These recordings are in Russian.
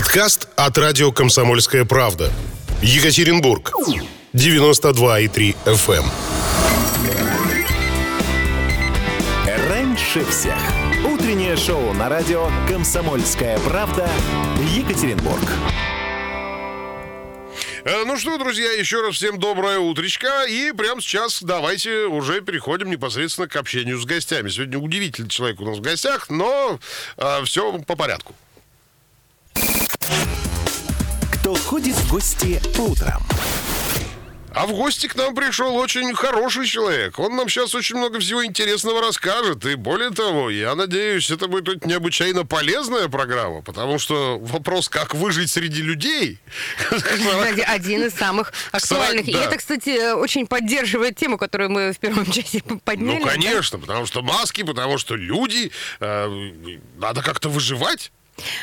Подкаст от радио «Комсомольская правда». Екатеринбург. 92,3 FM. эм. Раньше всех. Утреннее шоу на радио «Комсомольская правда» Екатеринбург. Э, Ну что, друзья, еще раз всем доброе утречко. И прямо сейчас давайте уже переходим непосредственно к общению с гостями. Сегодня удивительный человек у нас в гостях, но все по порядку. Кто ходит в гости по утрам? А в гости к нам пришел очень хороший человек. Он нам сейчас очень много всего интересного расскажет. И более того, я надеюсь, это будет очень необычайно полезная программа, потому что вопрос, как выжить среди людей... Один из самых актуальных. И это, кстати, очень поддерживает тему, которую мы в первом часе подняли. Ну, конечно, потому что маски, потому что люди, э, надо как-то выживать.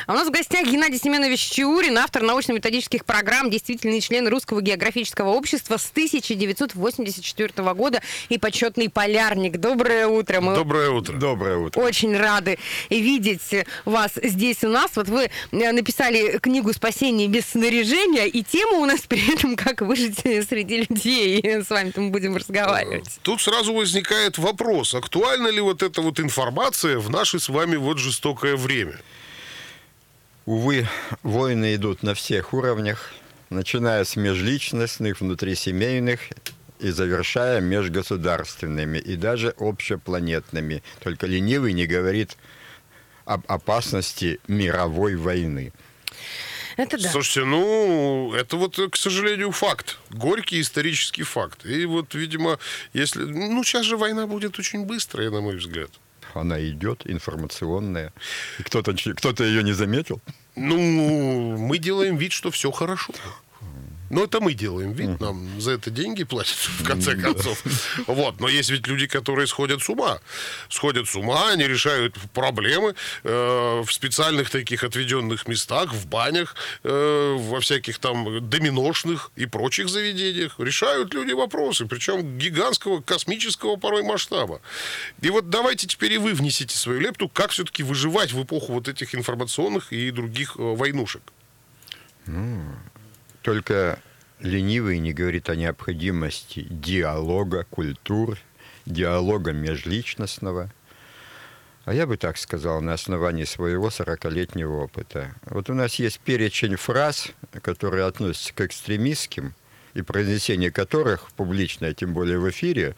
А у нас в гостях Геннадий Семенович Чиурин, автор научно-методических программ, действительный член Русского географического общества с 1984 года и почетный полярник. Доброе утро. Мы Доброе утро. Доброе утро. очень рады видеть вас здесь у нас. Вот вы э, написали книгу «Спасение без снаряжения», и тема у нас при этом «Как выжить среди людей». С вами-то мы будем разговаривать. Тут сразу возникает вопрос, актуальна ли вот эта вот информация в наше с вами вот жестокое время? Увы, войны идут на всех уровнях, начиная с межличностных, внутрисемейных и завершая межгосударственными и даже общепланетными. Только ленивый не говорит об опасности мировой войны. Это да. Слушайте, ну, это вот, к сожалению, факт. Горький исторический факт. И вот, видимо, если... Ну, сейчас же война будет очень быстрая, на мой взгляд. Она идет, информационная. Кто-то, кто-то ее не заметил. Ну, мы делаем вид, что все хорошо. Но это мы делаем вид, нам за это деньги платят, в конце концов. Вот, но есть ведь люди, которые сходят с ума. Сходят с ума, они решают проблемы э, в специальных таких отведенных местах, в банях, э, во всяких там доминошных и прочих заведениях. Решают люди вопросы, причем гигантского, космического порой масштаба. И вот давайте теперь и вы внесите свою лепту, как все-таки выживать в эпоху вот этих информационных и других э, войнушек. Только ленивый не говорит о необходимости диалога культур, диалога межличностного. А я бы так сказал, на основании своего 40-летнего опыта. Вот у нас есть перечень фраз, которые относятся к экстремистским, и произнесение которых, публичное, тем более в эфире,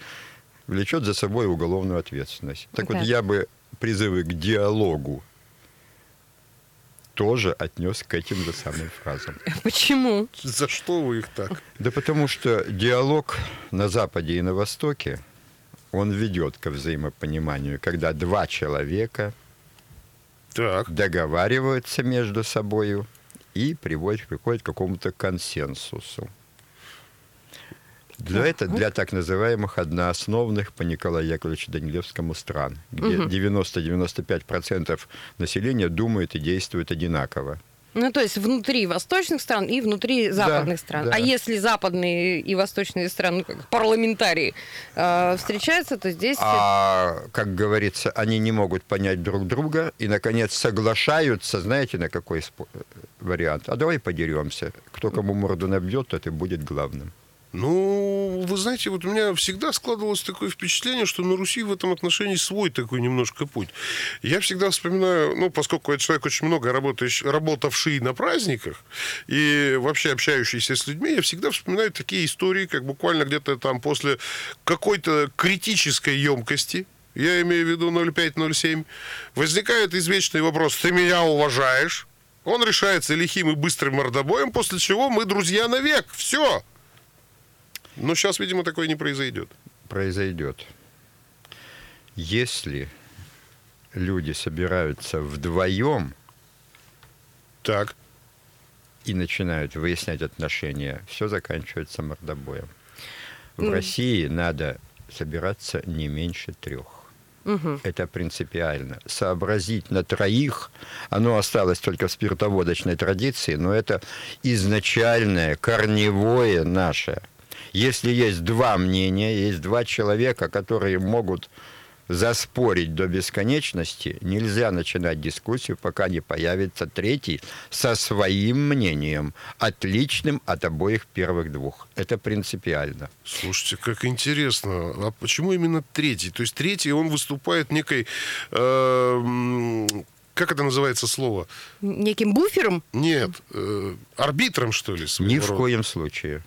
влечет за собой уголовную ответственность. Так Да. вот, я бы призывы к диалогу тоже отнес к этим же самым фразам. Почему? За что вы их так? Да потому что диалог на Западе и на Востоке, он ведет к взаимопониманию, когда два человека Так. договариваются между собой и приводят, приходят к какому-то консенсусу. Для, это, для так называемых одноосновных по Николаю Яковлевичу Данилевскому стран, где 90-95% населения думает и действует одинаково. Ну, то есть внутри восточных стран и внутри западных стран. да. А если западные и восточные страны, как парламентарии, э, встречаются, то здесь... А, как говорится, они не могут понять друг друга и, наконец, соглашаются, знаете, на какой э, вариант? А давай подеремся. Кто кому морду набьет, тот и будет главным. Ну, вы знаете, вот у меня всегда складывалось такое впечатление, что на Руси в этом отношении свой такой немножко путь. Я всегда вспоминаю, ну, поскольку я человек очень много работающий, работавший на праздниках и вообще общающийся с людьми, я всегда вспоминаю такие истории, как буквально где-то там после какой-то критической емкости, я имею в виду 0,5-0,7, возникает извечный вопрос, ты меня уважаешь? Он решается лихим и быстрым мордобоем, после чего мы друзья навек. Все. Но сейчас, видимо, такое не произойдет. Произойдет. Если люди собираются вдвоем Так. и начинают выяснять отношения, все заканчивается мордобоем. В Ну. России надо собираться не меньше трех. Это принципиально. Сообразить на троих, оно осталось только в спиртоводочной традиции, но это изначальное, корневое наше. Если есть два мнения, есть два человека, которые могут заспорить до бесконечности, нельзя начинать дискуссию, пока не появится третий со своим мнением, отличным от обоих первых двух. Это принципиально. Слушайте, как интересно. А почему именно третий? То есть третий, он выступает некой... э, как это называется слово? Неким буфером? Нет, э, арбитром, что ли? Ни в рода? коем случае.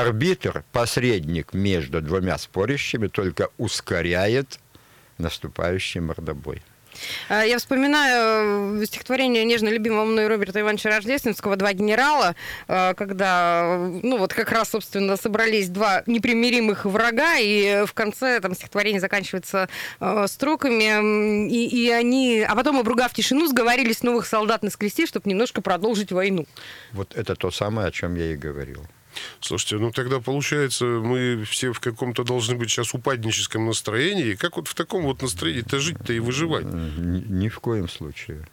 Арбитр, посредник между двумя спорящими, только ускоряет наступающий мордобой. А, Я вспоминаю э, стихотворение нежно любимого мной Роберта Ивановича Рождественского «Два генерала», э, когда, ну вот как раз, собственно, собрались два непримиримых врага, и в конце там стихотворение заканчивается э, строками, и, и они, а потом, обругав тишину, сговорились новых солдат наскрести, чтобы немножко продолжить войну. Вот это то самое, о чем я и говорил. Слушайте, ну тогда получается, мы все в каком-то должны быть сейчас упадническом настроении. Как вот в таком вот настроении-то жить-то и выживать? Ни, в коем случае.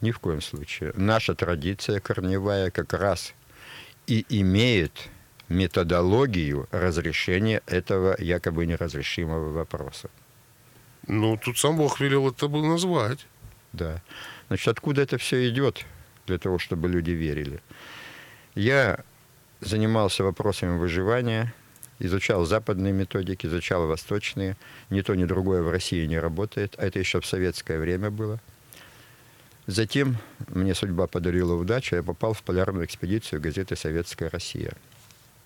Ни в коем случае. Наша традиция корневая как раз и имеет методологию разрешения этого якобы неразрешимого вопроса. Ну, тут сам Бог велел это было назвать. Да. Значит, откуда это все идет для того, чтобы люди верили? Я занимался вопросами выживания, изучал западные методики, изучал восточные. Ни то, ни другое в России не работает, а это еще в советское время было. Затем мне судьба подарила удачу, я попал в полярную экспедицию газеты «Советская Россия».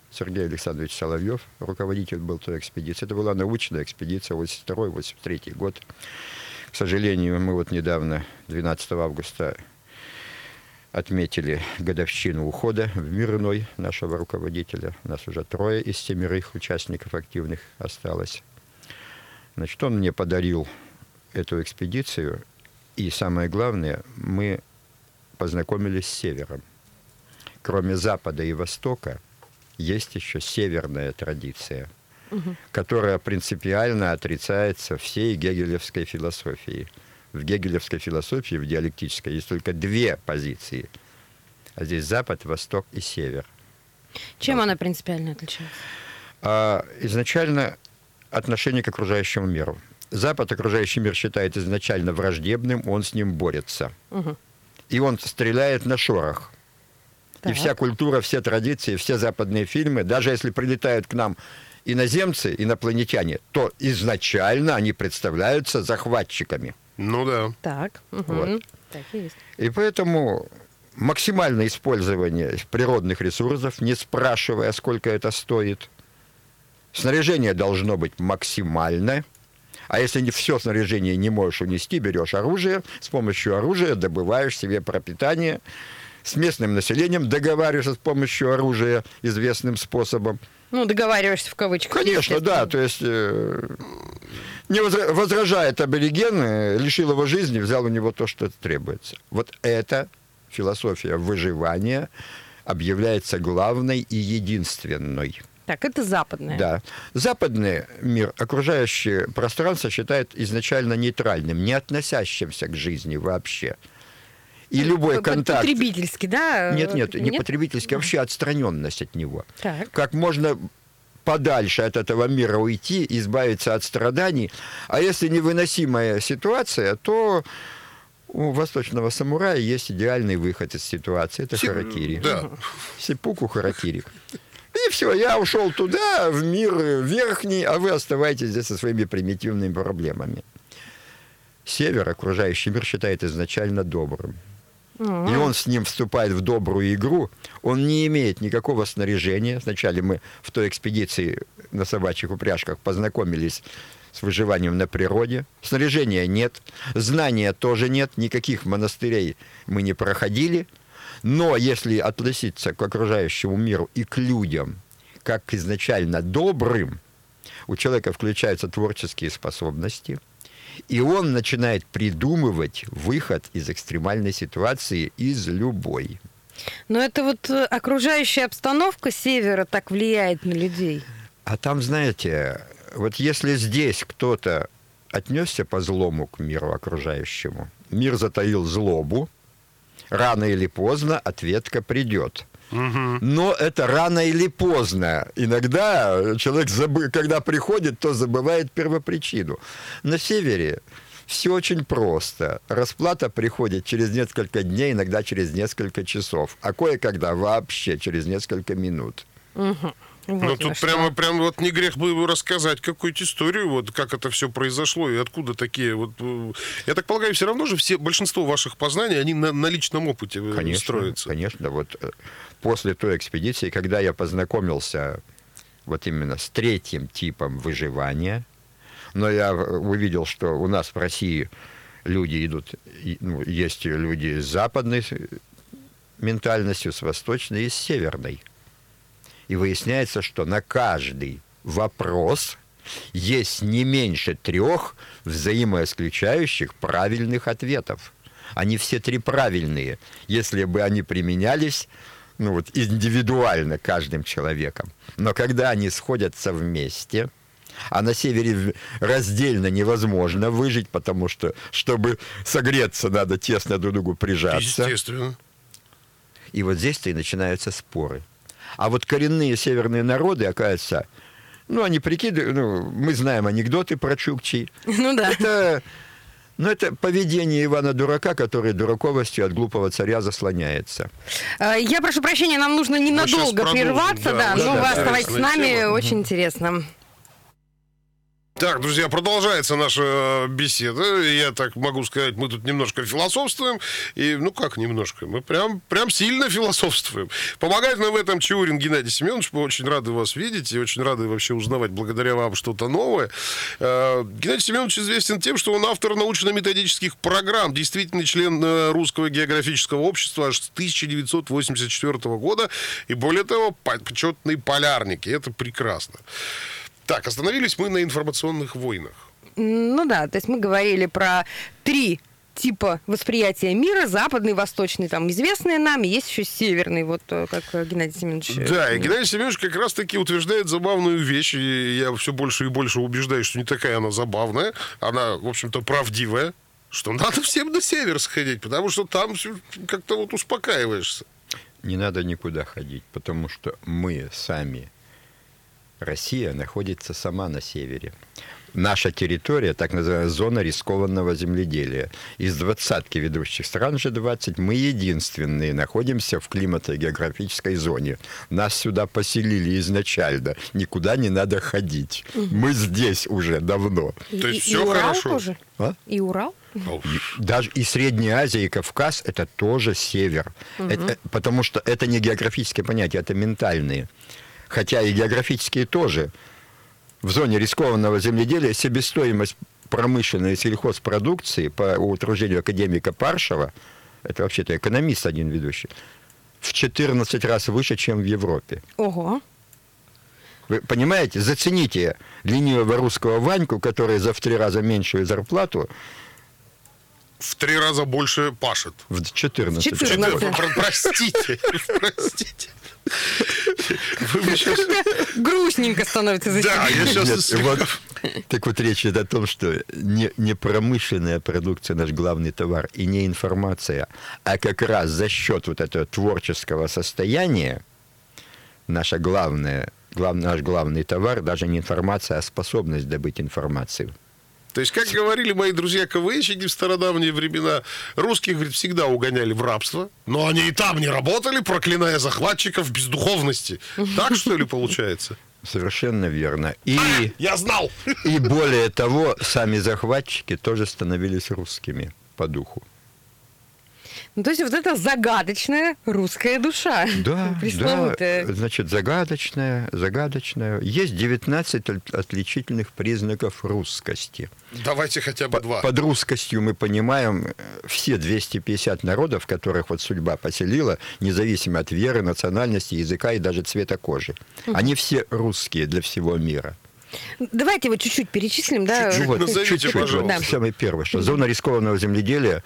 Сергей Александрович Соловьев, руководитель был той экспедиции. Это была научная экспедиция, 82-83 год. К сожалению, мы вот недавно, 12 августа, отметили годовщину ухода в мир иной нашего руководителя. Нас уже трое из семерых участников активных осталось. Значит, он мне подарил эту экспедицию, и самое главное, мы познакомились с севером. Кроме Запада и Востока, есть еще северная традиция, которая принципиально отрицается всей гегелевской философией. В гегелевской философии, в диалектической, есть только две позиции. А здесь Запад, Восток и Север. Чем она принципиально отличается? А изначально отношение к окружающему миру. Запад окружающий мир считает изначально враждебным, он с ним борется. Мгм. И он стреляет на шорох. И Так. вся культура, все традиции, все западные фильмы, даже если прилетают к нам иноземцы, инопланетяне, то изначально они представляются захватчиками. Ну да. Так. мгм. Вот. Так и есть. И поэтому максимальное использование природных ресурсов, не спрашивая, сколько это стоит. Снаряжение должно быть максимальное. А если не все снаряжение не можешь унести, берешь оружие, с помощью оружия добываешь себе пропитание, с местным населением договариваешься с помощью оружия известным способом. Ну, договариваешься в кавычках. Конечно, да. То есть э, не возра- возражает абориген, э, лишил его жизни, взял у него то, что требуется. Вот эта философия выживания объявляется главной и единственной. Так, это западная. Да. Западный мир, окружающее пространство считает изначально нейтральным, не относящимся к жизни вообще. И любой П- п- контакт... Потребительский, да? Нет, нет, не Нет? потребительский, вообще отстраненность от него. Так. Как можно подальше от этого мира уйти, избавиться от страданий. А если невыносимая ситуация, то у восточного самурая есть идеальный выход из ситуации. Это Си- харакири. Да. Сипуку харакири. И все, я ушел туда, в мир верхний, а вы оставайтесь здесь со своими примитивными проблемами. Север, окружающий мир, считает изначально добрым. И он с ним вступает в добрую игру. Он не имеет никакого снаряжения. Сначала мы в той экспедиции на собачьих упряжках познакомились с выживанием на природе. Снаряжения нет, знания тоже нет, никаких монастырей мы не проходили. Но если относиться к окружающему миру и к людям как изначально добрым, у человека включаются творческие способности, и он начинает придумывать выход из экстремальной ситуации, из любой. Но это вот э, окружающая обстановка севера так влияет на людей. А там, знаете, вот если здесь кто-то отнесся по злому к миру окружающему, мир затаил злобу, рано или поздно ответка придет. Но это рано или поздно. Иногда человек, забы- когда приходит, то забывает первопричину. На севере все очень просто. Расплата приходит через несколько дней, иногда через несколько часов, а кое-когда вообще через несколько минут. Вот Ну, тут что. прямо, прямо вот не грех бы рассказать какую-то историю, вот как это все произошло и откуда такие вот... э, Я так полагаю, все равно же все, большинство ваших познаний, они на, на личном опыте э, Конечно, строятся. конечно. Вот э, после той экспедиции, когда я познакомился вот именно с третьим типом выживания, но я увидел, что у нас в России люди идут, ну, есть люди с западной ментальностью, с восточной и с северной. И выясняется, что на каждый вопрос есть не меньше трех взаимоисключающих правильных ответов. Они все три правильные, если бы они применялись ну вот, индивидуально каждым человеком. Но когда они сходятся вместе, а на севере раздельно невозможно выжить, потому что, чтобы согреться, надо тесно друг к другу прижаться. Естественно. И вот здесь-то и начинаются споры. А вот коренные северные народы, оказывается, ну, они прикидывают, ну, мы знаем анекдоты про чукчи. Ну да. Это, ну, это поведение Ивана Дурака, который дураковостью от глупого царя заслоняется. Э, Я прошу прощения, нам нужно ненадолго продолжим, прерваться, да, да, очень но вы интересная оставайтесь с нами, тема. очень интересно. Так, друзья, продолжается наша э, беседа. Я так могу сказать, мы тут немножко философствуем. И, ну как немножко, мы прям, прям сильно философствуем. Помогает нам в этом Чаурин Геннадий Семенович. Мы очень рады вас видеть и очень рады вообще узнавать благодаря вам что-то новое. Э, Геннадий Семенович известен тем, что он автор научно-методических программ, действительный член э, Русского географического общества аж с 1984 года. И более того, по- почетный полярник. И это прекрасно. Так, остановились мы на информационных войнах. Ну да, то есть мы говорили про три типа восприятия мира, западный, восточный, там, известные нам, и есть еще северный, вот э, как э, Геннадий Семенович. э, Да, и Геннадий Семенович как раз-таки утверждает забавную вещь, и я все больше и больше убеждаюсь, что не такая она забавная, она, в общем-то, правдивая, что надо всем на север сходить, потому что там как-то вот успокаиваешься. Не надо никуда ходить, потому что мы сами, Россия, находится сама на севере. Наша территория, так называемая зона рискованного земледелия. Из двадцатки ведущих стран G20 мы единственные находимся в климато-географической зоне. Нас сюда поселили изначально. Никуда не надо ходить. Мы здесь уже давно. И- То есть и- всё и Урал хорошо. тоже? А? И Урал? Даже и Средняя Азия, и Кавказ это тоже север. Это- потому что это не географические понятия, это ментальные. Хотя и географические тоже. В зоне рискованного земледелия себестоимость промышленной сельхозпродукции по утверждению академика Паршева, это вообще-то экономист один ведущий, в 14 раз выше, чем в Европе. Ого. Вы понимаете, зацените ленивого русского Ваньку, который за в три раза меньшую зарплату В три раза больше пашет. в 14 В 14. Про- про- Простите, простите. Грустненько становится за Да, я сейчас... Нет, вот, так вот речь идет о том, что не, не промышленная продукция наш главный товар и не информация, а как раз за счет вот этого творческого состояния наша главная, глав, наш главный товар даже не информация, а способность добыть информацию. То есть, как говорили мои друзья КВНщики в стародавние времена, русских, говорит, всегда угоняли в рабство, но они и там не работали, проклиная захватчиков бездуховности. Так, что ли, получается? Совершенно верно. И, Я знал! и более того, сами захватчики тоже становились русскими по духу. Ну, то есть вот это загадочная русская душа. Да, Пресловутая. да, значит, загадочная, загадочная. Есть 19 от- отличительных признаков русскости. Давайте хотя бы два. Под русскостью мы понимаем э, все 250 народов, которых вот судьба поселила, независимо от веры, национальности, языка и даже цвета кожи. Они все русские для всего мира. Давайте его чуть-чуть перечислим, да? Чуть-чуть Вот, назовите, чуть-чуть, пожалуйста. вот, Самое первое, что зона рискованного земледелия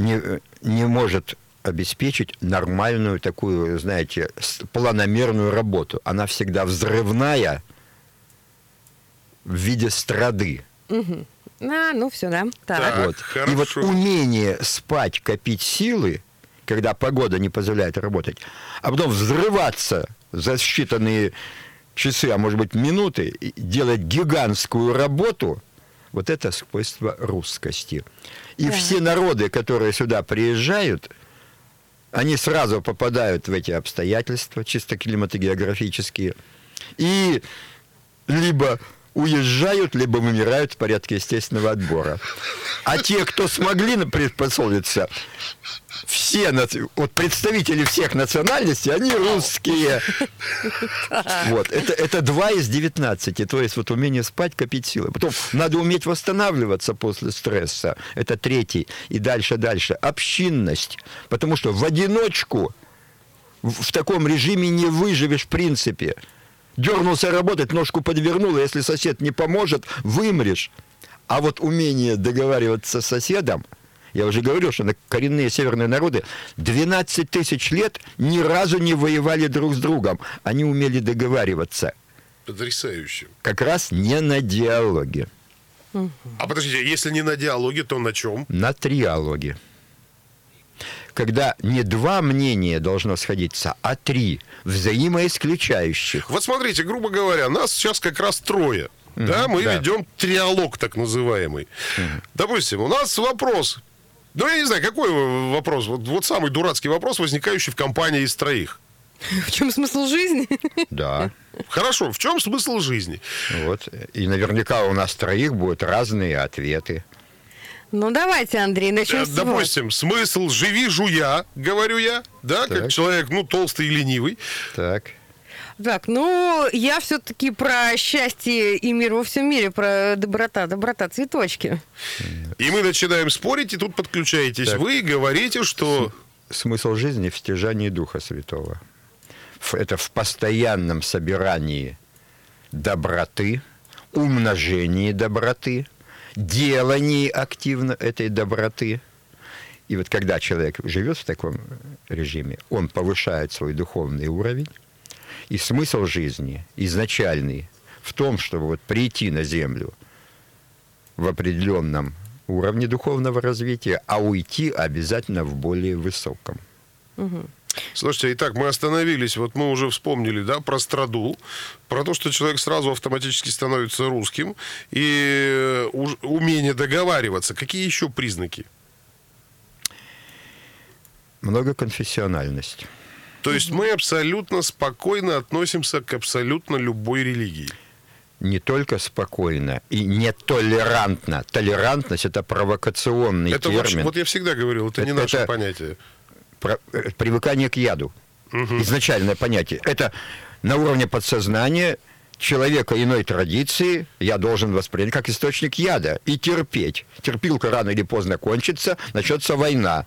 не, не может обеспечить нормальную такую, знаете, планомерную работу. Она всегда взрывная в виде страды. А, ну все, да. Так. Так. Вот. И вот умение спать, копить силы, когда погода не позволяет работать, а потом взрываться за считанные часы, а может быть минуты, делать гигантскую работу, вот это свойство русскости. И Да. все народы, которые сюда приезжают, они сразу попадают в эти обстоятельства, чисто климатогеографические, и либо уезжают, либо вымирают в порядке естественного отбора. А те, кто смогли приспособиться, все вот представители всех национальностей, они русские. Вот, это, это 2 из 19, то есть вот умение спать, копить силы. Потом надо уметь восстанавливаться после стресса, это третий. И дальше, дальше. Общинность, потому что в одиночку в таком режиме не выживешь в принципе. Дернулся работать, ножку подвернул, и если сосед не поможет, вымрешь. А вот умение договариваться с соседом, я уже говорил, что на коренные северные народы 12 тысяч лет ни разу не воевали друг с другом. Они умели договариваться. Потрясающе. Как раз не на диалоге, А подождите, если не на диалоге, то на чем? на триалоге. Когда не два мнения должно сходиться, а три взаимоисключающих. Вот смотрите, грубо говоря, нас сейчас как раз трое. Да, мы да. ведем триалог так называемый. Допустим, у нас вопрос. Ну, я не знаю, какой вопрос. Вот, вот самый дурацкий вопрос, возникающий в компании из троих. В чем смысл жизни? Да. Хорошо, в чем смысл жизни? Вот. И наверняка у нас троих будут разные ответы. Ну, давайте, Андрей, начнем Э, с вас. Допустим, смысл живи жуя, говорю я, да, как Так. человек, ну, толстый и ленивый. Так. Так, ну, я все-таки про счастье и мир во всем мире, про доброта, доброта, цветочки. И мы начинаем спорить, и тут подключаетесь Так. вы и говорите, что... Смысл жизни в стяжании Духа Святого. Это в постоянном собирании доброты, умножении доброты, делании активно этой доброты. И вот когда человек живет в таком режиме, он повышает свой духовный уровень, и смысл жизни изначальный в том, чтобы вот прийти на землю в определенном уровне духовного развития, а уйти обязательно в более высоком. Слушайте, итак, мы остановились, вот мы уже вспомнили, да, про страду, про то, что человек сразу автоматически становится русским, и э, умение договариваться. Какие еще признаки? Многоконфессиональность. То есть мы абсолютно спокойно относимся к абсолютно любой религии. Не только спокойно и нетолерантно. Толерантность – это провокационный Это термин. вот я всегда говорил, это не Это- наше это- понятие. Про- э, привыкание к яду. Изначальное понятие. Это на уровне подсознания человека иной традиции я должен воспринять как источник яда и терпеть. Терпилка рано или поздно кончится, начнется война.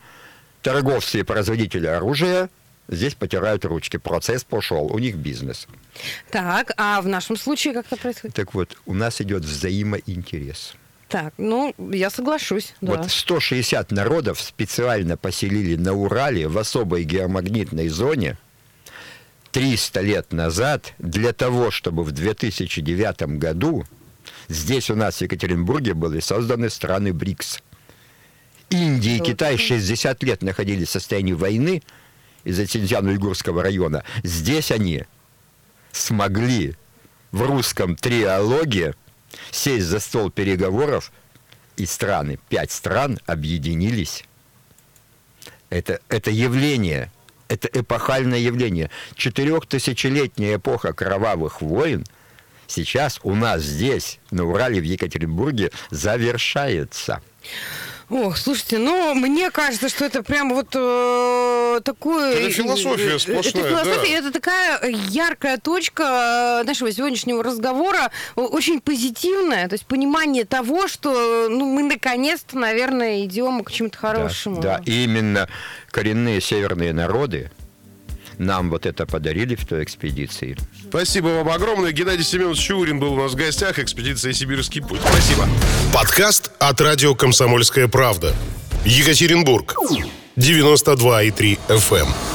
Торговцы и производители оружия здесь потирают ручки. Процесс пошел, у них бизнес. Так, а в нашем случае как это происходит? Так вот, у нас идет взаимоинтерес. Так, ну, я соглашусь, да. Вот 160 народов специально поселили на Урале в особой геомагнитной зоне 300 лет назад для того, чтобы в 2009 году здесь у нас в Екатеринбурге были созданы страны БРИКС. Индия и Китай 60 лет находились в состоянии войны из-за Синьцзян-Уйгурского района. Здесь они смогли в русском триалоге сесть за стол переговоров, и страны, пять стран объединились. Это, это явление, это эпохальное явление. Четырехтысячелетняя эпоха кровавых войн сейчас у нас здесь, на Урале, в Екатеринбурге, завершается. Ох, слушайте, ну, мне кажется, что это прям вот э, такое... Это философия э, сплошная, Это философия, да. это такая яркая точка э, нашего сегодняшнего разговора, очень позитивная, то есть понимание того, что ну, мы наконец-то, наверное, идем к чему-то хорошему. Да, да, именно коренные северные народы нам вот это подарили в той экспедиции. Спасибо вам огромное. Геннадий Семенович Чурин был у нас в гостях. Экспедиция «Сибирский путь». Спасибо. Подкаст от радио «Комсомольская правда». Екатеринбург. 92,3 FM.